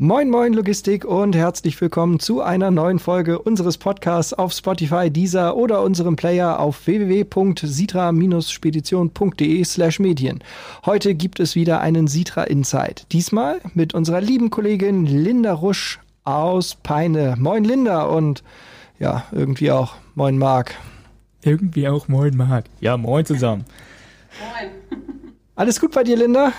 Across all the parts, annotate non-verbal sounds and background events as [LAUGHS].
Moin, moin Logistik und herzlich willkommen zu einer neuen Folge unseres Podcasts auf Spotify, Deezer oder unserem Player auf www.sitra-spedition.de slash Medien. Heute gibt es wieder einen Sitra Insight. Diesmal mit unserer lieben Kollegin Linda Rusch aus Peine. Moin Linda und ja, irgendwie auch moin Marc. Irgendwie auch moin Marc. Ja, moin zusammen. moin. Alles gut bei dir, Linda?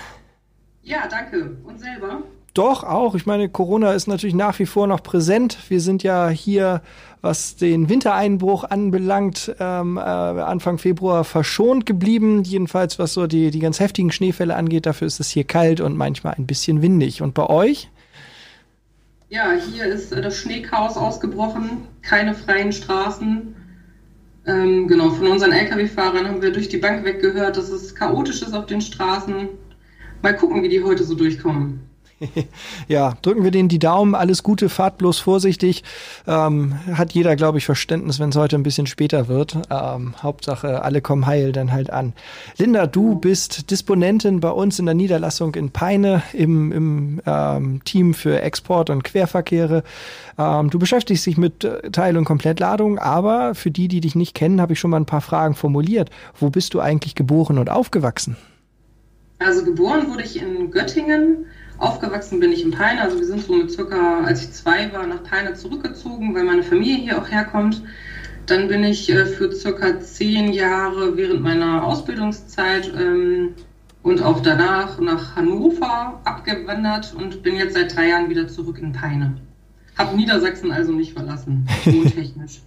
Ja, danke. Und selber? Doch, auch. Ich meine, Corona ist natürlich nach wie vor noch präsent. Wir sind ja hier, was den Wintereinbruch anbelangt, ähm, äh, Anfang Februar verschont geblieben. Jedenfalls, was so die, die ganz heftigen Schneefälle angeht. Dafür ist es hier kalt und manchmal ein bisschen windig. Und bei euch? Ja, hier ist äh, das Schneechaos ausgebrochen. Keine freien Straßen. Ähm, genau, von unseren Lkw-Fahrern haben wir durch die Bank weggehört, dass es chaotisch ist auf den Straßen. Mal gucken, wie die heute so durchkommen. [LAUGHS] ja, drücken wir denen die Daumen. Alles Gute, fahrt bloß vorsichtig. Ähm, hat jeder, glaube ich, Verständnis, wenn es heute ein bisschen später wird. Ähm, Hauptsache, alle kommen heil dann halt an. Linda, du bist Disponentin bei uns in der Niederlassung in Peine im, im ähm, Team für Export und Querverkehre. Ähm, du beschäftigst dich mit äh, Teil- und Komplettladung, aber für die, die dich nicht kennen, habe ich schon mal ein paar Fragen formuliert. Wo bist du eigentlich geboren und aufgewachsen? Also geboren wurde ich in Göttingen Aufgewachsen bin ich in Peine, also wir sind so mit circa, als ich zwei war, nach Peine zurückgezogen, weil meine Familie hier auch herkommt. Dann bin ich äh, für circa zehn Jahre während meiner Ausbildungszeit ähm, und auch danach nach Hannover abgewandert und bin jetzt seit drei Jahren wieder zurück in Peine. Hab Niedersachsen also nicht verlassen, [LAUGHS] wohntechnisch.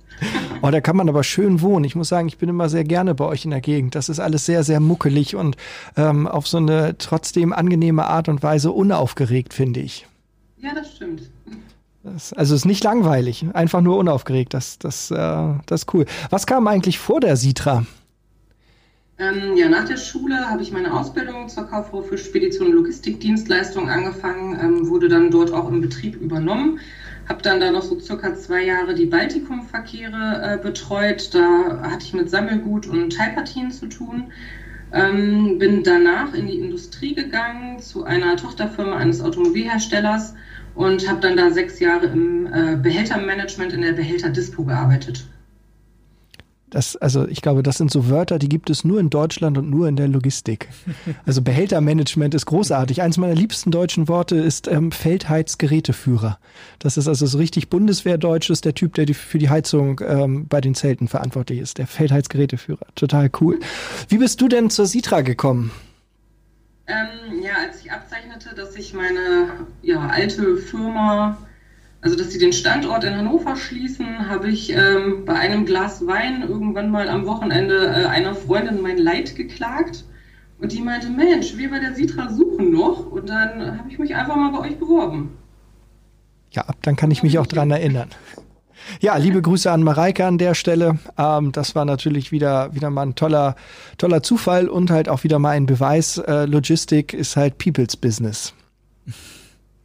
Oh, da kann man aber schön wohnen. Ich muss sagen, ich bin immer sehr gerne bei euch in der Gegend. Das ist alles sehr, sehr muckelig und ähm, auf so eine trotzdem angenehme Art und Weise unaufgeregt, finde ich. Ja, das stimmt. Das, also es ist nicht langweilig, einfach nur unaufgeregt. Das, das, äh, das ist cool. Was kam eigentlich vor der Sitra? Ähm, ja, nach der Schule habe ich meine Ausbildung zur Kauffrau für Spedition und Logistikdienstleistungen angefangen, ähm, wurde dann dort auch im Betrieb übernommen habe dann da noch so circa zwei Jahre die Baltikumverkehre äh, betreut. Da hatte ich mit Sammelgut und Teilpartien zu tun. Ähm, bin danach in die Industrie gegangen zu einer Tochterfirma eines Automobilherstellers und habe dann da sechs Jahre im äh, Behältermanagement in der Behälterdispo gearbeitet. Das, also ich glaube, das sind so Wörter, die gibt es nur in Deutschland und nur in der Logistik. [LAUGHS] Also Behältermanagement ist großartig. Eins meiner liebsten deutschen Worte ist ähm, Feldheizgeräteführer. Das ist also so richtig Bundeswehrdeutsch, ist der Typ, der die, für die Heizung ähm, bei den Zelten verantwortlich ist. Der Feldheizgeräteführer. Total cool. Wie bist du denn zur Sitra gekommen? Ähm, ja, als ich abzeichnete, dass ich meine ja, alte Firma also dass sie den Standort in Hannover schließen, habe ich ähm, bei einem Glas Wein irgendwann mal am Wochenende äh, einer Freundin mein Leid geklagt. Und die meinte, Mensch, wir bei der Sitra suchen noch. Und dann habe ich mich einfach mal bei euch beworben. Ja, dann kann ich mich auch dran erinnern. Ja, liebe Grüße an Mareike an der Stelle. Ähm, das war natürlich wieder, wieder mal ein toller, toller Zufall und halt auch wieder mal ein Beweis. Äh, Logistik ist halt People's Business.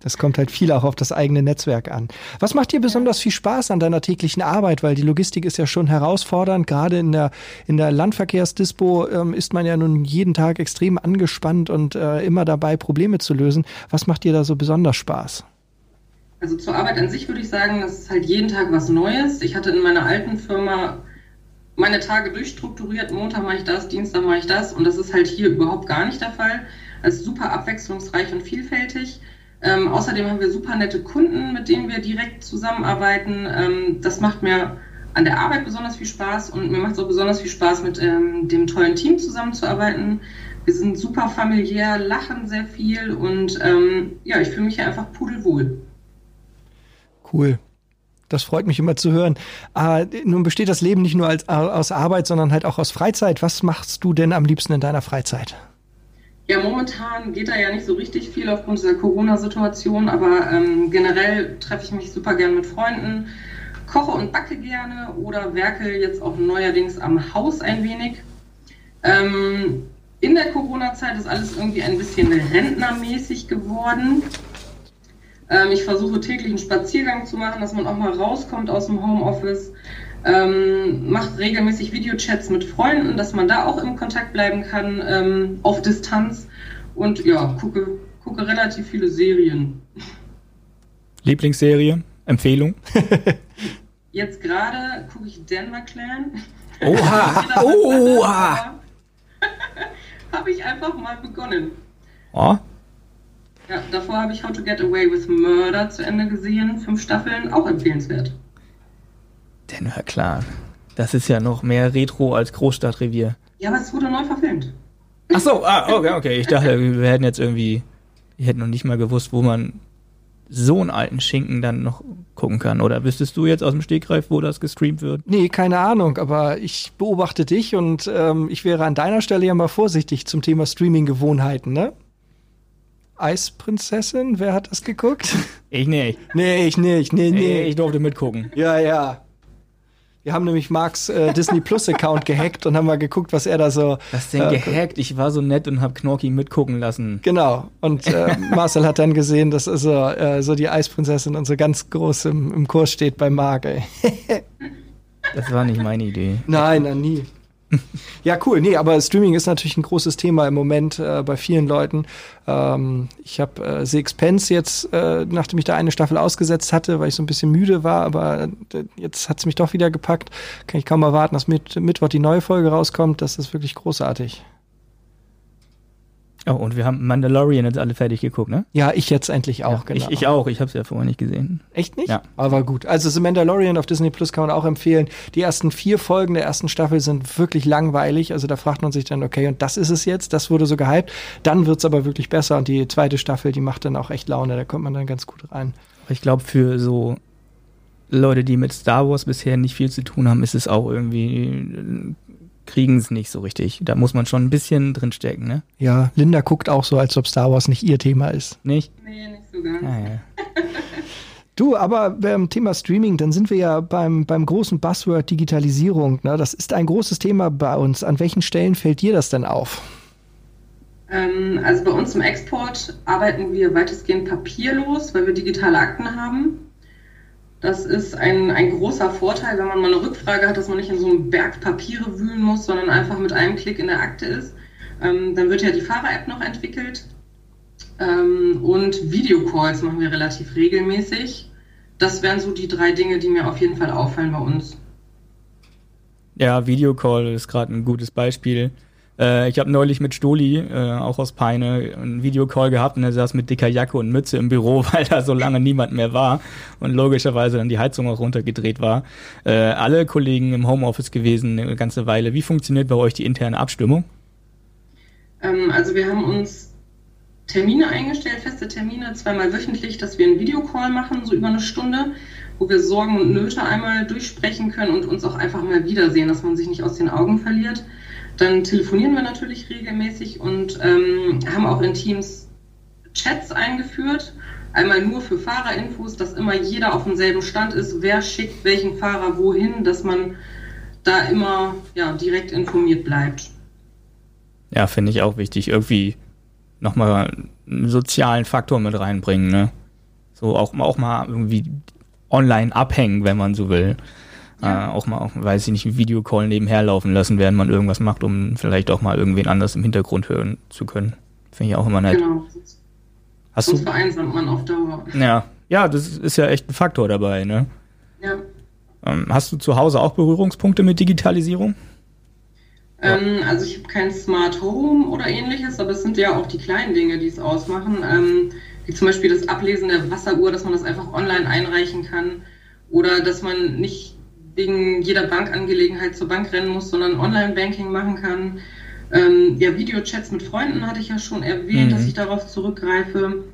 Das kommt halt viel auch auf das eigene Netzwerk an. Was macht dir besonders viel Spaß an deiner täglichen Arbeit? Weil die Logistik ist ja schon herausfordernd. Gerade in der, in der Landverkehrsdispo ähm, ist man ja nun jeden Tag extrem angespannt und äh, immer dabei, Probleme zu lösen. Was macht dir da so besonders Spaß? Also zur Arbeit an sich würde ich sagen, das ist halt jeden Tag was Neues. Ich hatte in meiner alten Firma meine Tage durchstrukturiert. Montag mache ich das, Dienstag mache ich das. Und das ist halt hier überhaupt gar nicht der Fall. Es ist super abwechslungsreich und vielfältig. Ähm, außerdem haben wir super nette Kunden, mit denen wir direkt zusammenarbeiten. Ähm, das macht mir an der Arbeit besonders viel Spaß und mir macht es auch besonders viel Spaß, mit ähm, dem tollen Team zusammenzuarbeiten. Wir sind super familiär, lachen sehr viel und ähm, ja, ich fühle mich hier einfach pudelwohl. Cool. Das freut mich immer zu hören. Äh, nun besteht das Leben nicht nur als, aus Arbeit, sondern halt auch aus Freizeit. Was machst du denn am liebsten in deiner Freizeit? Ja, momentan geht da ja nicht so richtig viel aufgrund dieser Corona-Situation, aber ähm, generell treffe ich mich super gern mit Freunden, koche und backe gerne oder werke jetzt auch neuerdings am Haus ein wenig. Ähm, in der Corona-Zeit ist alles irgendwie ein bisschen rentnermäßig geworden. Ähm, ich versuche täglich einen Spaziergang zu machen, dass man auch mal rauskommt aus dem Homeoffice ähm, macht regelmäßig Videochats mit Freunden, dass man da auch im Kontakt bleiben kann, ähm, auf Distanz. Und ja, gucke, gucke relativ viele Serien. Lieblingsserie? Empfehlung? [LAUGHS] Jetzt gerade gucke ich Denver Clan. Oha! [LAUGHS] Oha! [LAUGHS] habe ich einfach mal begonnen. Oh, Ja, davor habe ich How to Get Away with Murder zu Ende gesehen. Fünf Staffeln, auch empfehlenswert. Denver klar. Das ist ja noch mehr Retro als Großstadtrevier. Ja, aber es wurde neu verfilmt. Ach so, ah, okay, okay. Ich dachte, wir hätten jetzt irgendwie, ich hätte noch nicht mal gewusst, wo man so einen alten Schinken dann noch gucken kann. Oder wüsstest du jetzt aus dem Stegreif, wo das gestreamt wird? Nee, keine Ahnung, aber ich beobachte dich und ähm, ich wäre an deiner Stelle ja mal vorsichtig zum Thema Streaming-Gewohnheiten, ne? Eisprinzessin, wer hat das geguckt? Ich nicht. nee, ich nicht, nee, Nee, nee. ich durfte mitgucken. Ja, ja. Wir haben nämlich Marks äh, Disney Plus Account gehackt und haben mal geguckt, was er da so. Was denn äh, gehackt? Ich war so nett und hab Knorki mitgucken lassen. Genau. Und äh, [LAUGHS] Marcel hat dann gesehen, dass so, äh, so die Eisprinzessin und so ganz groß im, im Kurs steht bei Marc, ey. Das war nicht meine Idee. Nein, nein, nie. [LAUGHS] Ja, cool. Nee, aber Streaming ist natürlich ein großes Thema im Moment äh, bei vielen Leuten. Ähm, ich habe äh, The Expense jetzt, äh, nachdem ich da eine Staffel ausgesetzt hatte, weil ich so ein bisschen müde war, aber äh, jetzt hat's mich doch wieder gepackt. Kann ich kaum erwarten, dass mit Mittwoch die neue Folge rauskommt. Das ist wirklich großartig. Oh, und wir haben Mandalorian jetzt alle fertig geguckt, ne? Ja, ich jetzt endlich auch, ja, genau. Ich, ich auch, ich hab's ja vorher nicht gesehen. Echt nicht? Ja. Aber gut. Also The Mandalorian auf Disney Plus kann man auch empfehlen. Die ersten vier Folgen der ersten Staffel sind wirklich langweilig. Also da fragt man sich dann, okay, und das ist es jetzt? Das wurde so gehypt. Dann wird's aber wirklich besser. Und die zweite Staffel, die macht dann auch echt Laune. Da kommt man dann ganz gut rein. Ich glaube, für so Leute, die mit Star Wars bisher nicht viel zu tun haben, ist es auch irgendwie, kriegen es nicht so richtig. Da muss man schon ein bisschen drinstecken, ne? Ja, Linda guckt auch so, als ob Star Wars nicht ihr Thema ist. Nicht? Nee, nicht so ganz. Ah, ja. [LAUGHS] Du, aber beim Thema Streaming, dann sind wir ja beim, beim großen Buzzword Digitalisierung. Ne? Das ist ein großes Thema bei uns. An welchen Stellen fällt dir das denn auf? Ähm, also bei uns im Export arbeiten wir weitestgehend papierlos, weil wir digitale Akten haben. Das ist ein, ein großer Vorteil, wenn man mal eine Rückfrage hat, dass man nicht in so einem Berg Papiere wühlen muss, sondern einfach mit einem Klick in der Akte ist. Ähm, dann wird ja die Fahrer-App noch entwickelt. Ähm, und Videocalls machen wir relativ regelmäßig. Das wären so die drei Dinge, die mir auf jeden Fall auffallen bei uns. Ja, Videocall ist gerade ein gutes Beispiel. Äh, ich habe neulich mit Stoli, äh, auch aus Peine, einen Videocall gehabt und er saß mit dicker Jacke und Mütze im Büro, [LAUGHS] weil da so lange niemand mehr war und logischerweise dann die Heizung auch runtergedreht war. Äh, alle Kollegen im Homeoffice gewesen eine ganze Weile. Wie funktioniert bei euch die interne Abstimmung? Ähm, also wir haben uns Termine eingestellt, feste Termine, zweimal wöchentlich, dass wir einen Videocall machen, so über eine Stunde, wo wir Sorgen und Nöte einmal durchsprechen können und uns auch einfach mal wiedersehen, dass man sich nicht aus den Augen verliert. Dann telefonieren wir natürlich regelmäßig und ähm, haben auch in Teams Chats eingeführt. Einmal nur für Fahrerinfos, dass immer jeder auf demselben Stand ist, wer schickt welchen Fahrer wohin, dass man da immer ja, direkt informiert bleibt. Ja, finde ich auch wichtig. Irgendwie nochmal einen sozialen Faktor mit reinbringen, ne? So auch, auch mal irgendwie online abhängen, wenn man so will. Ja. Äh, auch mal, weiß ich nicht, einen Videocall nebenher laufen lassen, während man irgendwas macht, um vielleicht auch mal irgendwen anders im Hintergrund hören zu können. Finde ich auch immer nett. Genau. Hast Sonst du? vereinsamt man auf Dauer. Ja, ja, das ist ja echt ein Faktor dabei, ne? Ja. Ähm, hast du zu Hause auch Berührungspunkte mit Digitalisierung? Ähm, also ich habe kein Smart Home oder ähnliches, aber es sind ja auch die kleinen Dinge, die es ausmachen. Ähm, wie zum Beispiel das Ablesen der Wasseruhr, dass man das einfach online einreichen kann. Oder dass man nicht wegen jeder Bankangelegenheit zur Bank rennen muss, sondern Online-Banking machen kann. Ähm, ja, Videochats mit Freunden hatte ich ja schon erwähnt, Mhm. dass ich darauf zurückgreife.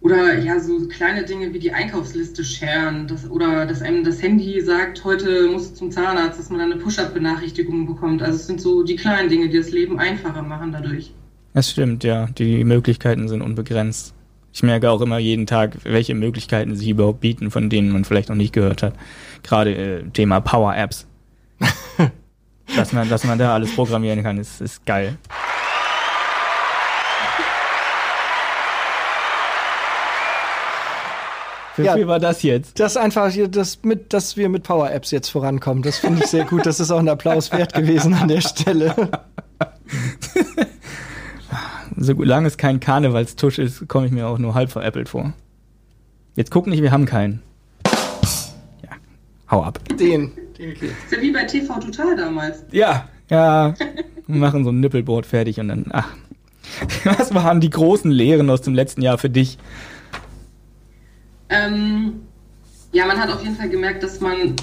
Oder ja, so kleine Dinge wie die Einkaufsliste sharen. Das, oder dass einem das Handy sagt, heute musst du zum Zahnarzt, dass man dann eine Push-Up-Benachrichtigung bekommt. Also es sind so die kleinen Dinge, die das Leben einfacher machen dadurch. Das stimmt, ja. Die Möglichkeiten sind unbegrenzt. Ich merke auch immer jeden Tag, welche Möglichkeiten sich überhaupt bieten, von denen man vielleicht noch nicht gehört hat. Gerade äh, Thema Power Apps. [LAUGHS] dass, man, dass man da alles programmieren kann, ist, ist geil. Ja. Wie war das jetzt? Das einfach, hier, das mit, dass wir mit Power Apps jetzt vorankommen. Das finde ich sehr gut. Das ist auch ein Applaus wert gewesen an der Stelle. [LAUGHS] Solange es kein Karnevalstusch ist, komme ich mir auch nur halb veräppelt vor. Jetzt guck nicht, wir haben keinen. Ja, hau ab. Den, den geht. Ist ja wie bei TV Total damals. Ja, ja. Wir machen so ein Nippelboard fertig und dann, ach. Was waren die großen Lehren aus dem letzten Jahr für dich? Ähm, ja, man hat auf jeden Fall gemerkt, dass man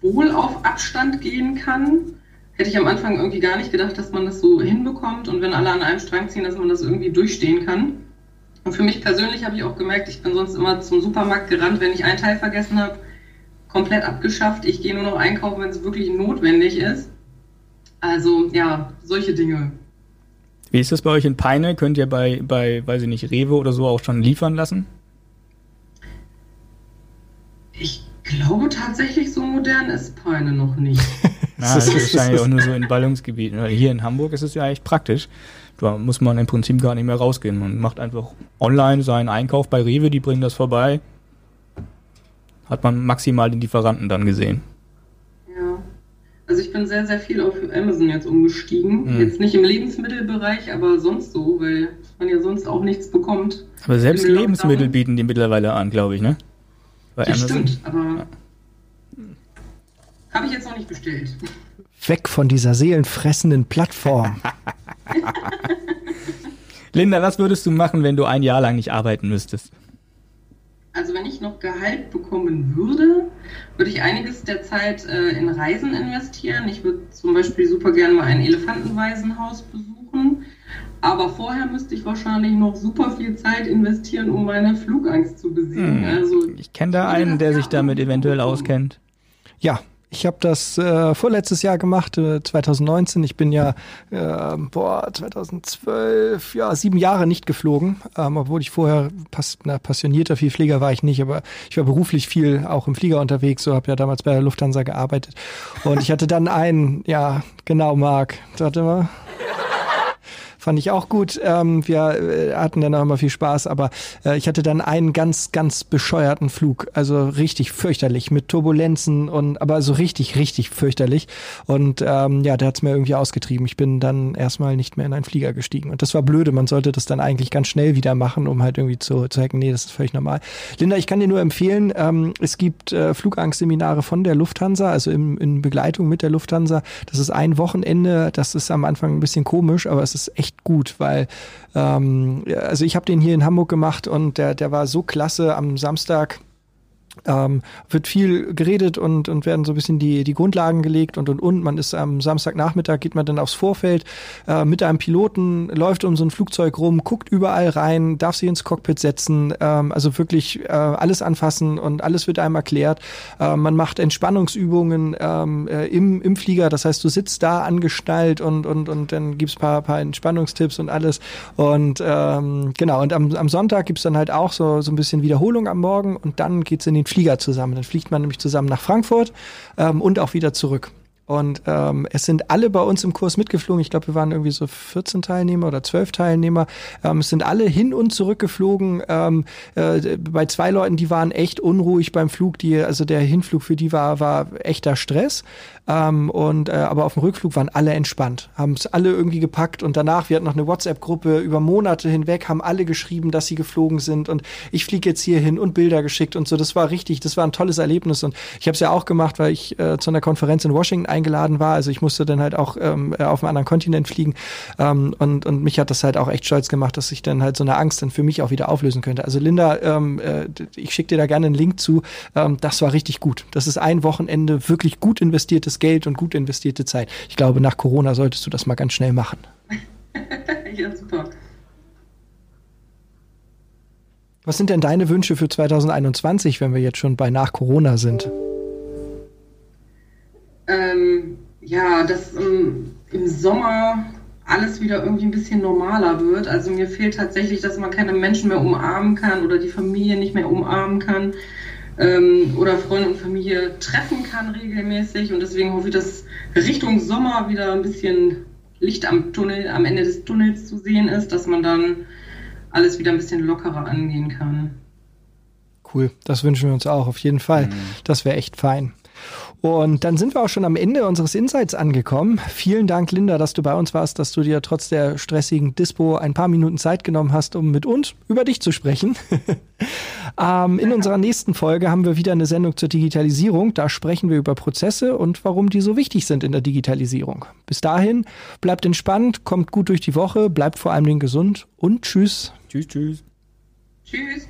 wohl auf Abstand gehen kann. Hätte ich am Anfang irgendwie gar nicht gedacht, dass man das so hinbekommt und wenn alle an einem Strang ziehen, dass man das irgendwie durchstehen kann. Und für mich persönlich habe ich auch gemerkt, ich bin sonst immer zum Supermarkt gerannt, wenn ich einen Teil vergessen habe. Komplett abgeschafft. Ich gehe nur noch einkaufen, wenn es wirklich notwendig ist. Also ja, solche Dinge. Wie ist das bei euch in Peine? Könnt ihr bei, bei, weiß ich nicht, Rewe oder so auch schon liefern lassen? Ich glaube tatsächlich, so modern ist Peine noch nicht. [LAUGHS] Na, das ist [LAUGHS] wahrscheinlich auch nur so in Ballungsgebieten. Hier in Hamburg ist es ja echt praktisch. Da muss man im Prinzip gar nicht mehr rausgehen. Man macht einfach online seinen Einkauf bei Rewe, die bringen das vorbei. Hat man maximal den Lieferanten dann gesehen. Ja. Also ich bin sehr, sehr viel auf Amazon jetzt umgestiegen. Hm. Jetzt nicht im Lebensmittelbereich, aber sonst so, weil man ja sonst auch nichts bekommt. Aber selbst Lebensmittel bieten die mittlerweile an, glaube ich, ne? Bei das Amazon. stimmt, aber ja. Habe ich jetzt noch nicht bestellt. Weg von dieser seelenfressenden Plattform. [LAUGHS] Linda, was würdest du machen, wenn du ein Jahr lang nicht arbeiten müsstest? Also wenn ich noch Gehalt bekommen würde, würde ich einiges der Zeit äh, in Reisen investieren. Ich würde zum Beispiel super gerne mal ein Elefantenwaisenhaus besuchen. Aber vorher müsste ich wahrscheinlich noch super viel Zeit investieren, um meine Flugangst zu besiegen. Hm. Also, ich kenne da einen, der sich damit eventuell auskennt. Ja, ich habe das äh, vorletztes Jahr gemacht, äh, 2019. Ich bin ja, äh, boah, 2012, ja, sieben Jahre nicht geflogen, ähm, obwohl ich vorher pass, na, passionierter Vielflieger war ich nicht, aber ich war beruflich viel auch im Flieger unterwegs, so habe ja damals bei der Lufthansa gearbeitet. Und ich hatte dann einen, ja, genau, Marc, warte mal. Fand ich auch gut. Ähm, wir äh, hatten dann auch immer viel Spaß, aber äh, ich hatte dann einen ganz, ganz bescheuerten Flug. Also richtig fürchterlich mit Turbulenzen und aber so richtig, richtig fürchterlich. Und ähm, ja, der hat's mir irgendwie ausgetrieben. Ich bin dann erstmal nicht mehr in einen Flieger gestiegen. Und das war blöde. Man sollte das dann eigentlich ganz schnell wieder machen, um halt irgendwie zu zeigen, nee, das ist völlig normal. Linda, ich kann dir nur empfehlen, ähm, es gibt äh, Flugangstseminare von der Lufthansa, also im, in Begleitung mit der Lufthansa. Das ist ein Wochenende. Das ist am Anfang ein bisschen komisch, aber es ist echt echt gut, weil ähm, also ich habe den hier in Hamburg gemacht und der, der war so klasse. Am Samstag ähm, wird viel geredet und, und werden so ein bisschen die, die Grundlagen gelegt und und und. Man ist am Samstagnachmittag, geht man dann aufs Vorfeld äh, mit einem Piloten, läuft um so ein Flugzeug rum, guckt überall rein, darf sich ins Cockpit setzen, ähm, also wirklich äh, alles anfassen und alles wird einem erklärt. Äh, man macht Entspannungsübungen ähm, äh, im, im Flieger, das heißt, du sitzt da angeschnallt und, und, und dann gibt's paar, paar Entspannungstipps und alles. Und ähm, genau, und am, am Sonntag gibt's dann halt auch so, so ein bisschen Wiederholung am Morgen und dann geht's in den Flieger zusammen. Dann fliegt man nämlich zusammen nach Frankfurt ähm, und auch wieder zurück. Und ähm, es sind alle bei uns im Kurs mitgeflogen. Ich glaube, wir waren irgendwie so 14 Teilnehmer oder 12 Teilnehmer. Ähm, es sind alle hin und zurück geflogen. Ähm, äh, bei zwei Leuten, die waren echt unruhig beim Flug. Die, also der Hinflug für die war, war echter Stress. Ähm, und äh, aber auf dem Rückflug waren alle entspannt, haben es alle irgendwie gepackt und danach, wir hatten noch eine WhatsApp-Gruppe über Monate hinweg, haben alle geschrieben, dass sie geflogen sind und ich fliege jetzt hier hin und Bilder geschickt und so. Das war richtig, das war ein tolles Erlebnis und ich habe es ja auch gemacht, weil ich äh, zu einer Konferenz in Washington eingeladen war. Also ich musste dann halt auch ähm, auf einem anderen Kontinent fliegen ähm, und, und mich hat das halt auch echt stolz gemacht, dass ich dann halt so eine Angst dann für mich auch wieder auflösen könnte. Also Linda, ähm, äh, ich schicke dir da gerne einen Link zu. Ähm, das war richtig gut. Das ist ein Wochenende wirklich gut investiertes investiertes Geld und gut investierte Zeit. Ich glaube, nach Corona solltest du das mal ganz schnell machen. [LAUGHS] ja, super. Was sind denn deine Wünsche für 2021, wenn wir jetzt schon bei nach Corona sind? Ja, dass ähm, im Sommer alles wieder irgendwie ein bisschen normaler wird. Also mir fehlt tatsächlich, dass man keine Menschen mehr umarmen kann oder die Familie nicht mehr umarmen kann ähm, oder Freunde und Familie treffen kann regelmäßig. Und deswegen hoffe ich, dass Richtung Sommer wieder ein bisschen Licht am Tunnel, am Ende des Tunnels zu sehen ist, dass man dann alles wieder ein bisschen lockerer angehen kann. Cool, das wünschen wir uns auch auf jeden Fall. Mhm. Das wäre echt fein. Und dann sind wir auch schon am Ende unseres Insights angekommen. Vielen Dank, Linda, dass du bei uns warst, dass du dir trotz der stressigen Dispo ein paar Minuten Zeit genommen hast, um mit uns über dich zu sprechen. [LAUGHS] Ähm, in unserer nächsten Folge haben wir wieder eine Sendung zur Digitalisierung. Da sprechen wir über Prozesse und warum die so wichtig sind in der Digitalisierung. Bis dahin, bleibt entspannt, kommt gut durch die Woche, bleibt vor allem gesund und tschüss. Tschüss, tschüss. Tschüss.